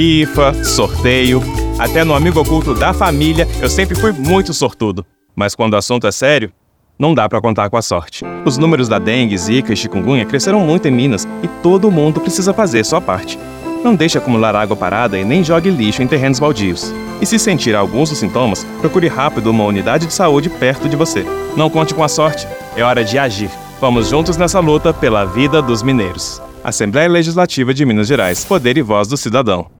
Rifa, sorteio, até no amigo oculto da família, eu sempre fui muito sortudo. Mas quando o assunto é sério, não dá para contar com a sorte. Os números da dengue, zika e chikungunya cresceram muito em Minas e todo mundo precisa fazer sua parte. Não deixe acumular água parada e nem jogue lixo em terrenos baldios. E se sentir alguns dos sintomas, procure rápido uma unidade de saúde perto de você. Não conte com a sorte, é hora de agir. Vamos juntos nessa luta pela vida dos mineiros. Assembleia Legislativa de Minas Gerais. Poder e voz do cidadão.